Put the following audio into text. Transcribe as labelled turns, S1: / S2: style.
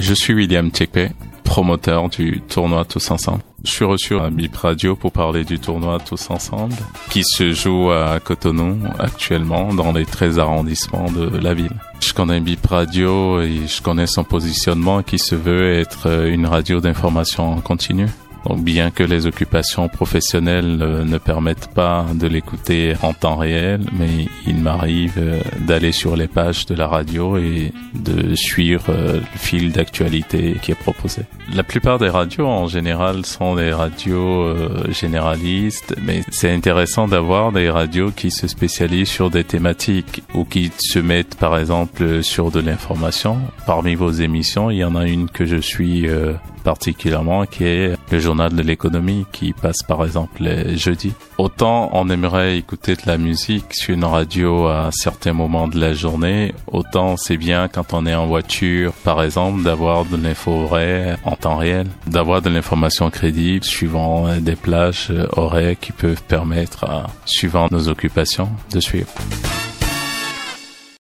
S1: Je suis William Tchekpe, promoteur du tournoi Tous Ensemble. Je suis reçu à Bip Radio pour parler du tournoi Tous Ensemble, qui se joue à Cotonou actuellement, dans les 13 arrondissements de la ville. Je connais Bip Radio et je connais son positionnement qui se veut être une radio d'information en continu. Donc bien que les occupations professionnelles ne permettent pas de l'écouter en temps réel, mais il m'arrive euh, d'aller sur les pages de la radio et de suivre euh, le fil d'actualité qui est proposé. La plupart des radios en général sont des radios euh, généralistes, mais c'est intéressant d'avoir des radios qui se spécialisent sur des thématiques ou qui se mettent par exemple sur de l'information. Parmi vos émissions, il y en a une que je suis particulièrement qui est le journal de l'économie qui passe par exemple les jeudis. Autant on aimerait écouter de la musique sur une radio à certains moments de la journée, autant c'est bien quand on est en voiture par exemple d'avoir de l'info vraie en temps réel, d'avoir de l'information crédible suivant des plages horaires qui peuvent permettre à, suivant nos occupations, de suivre.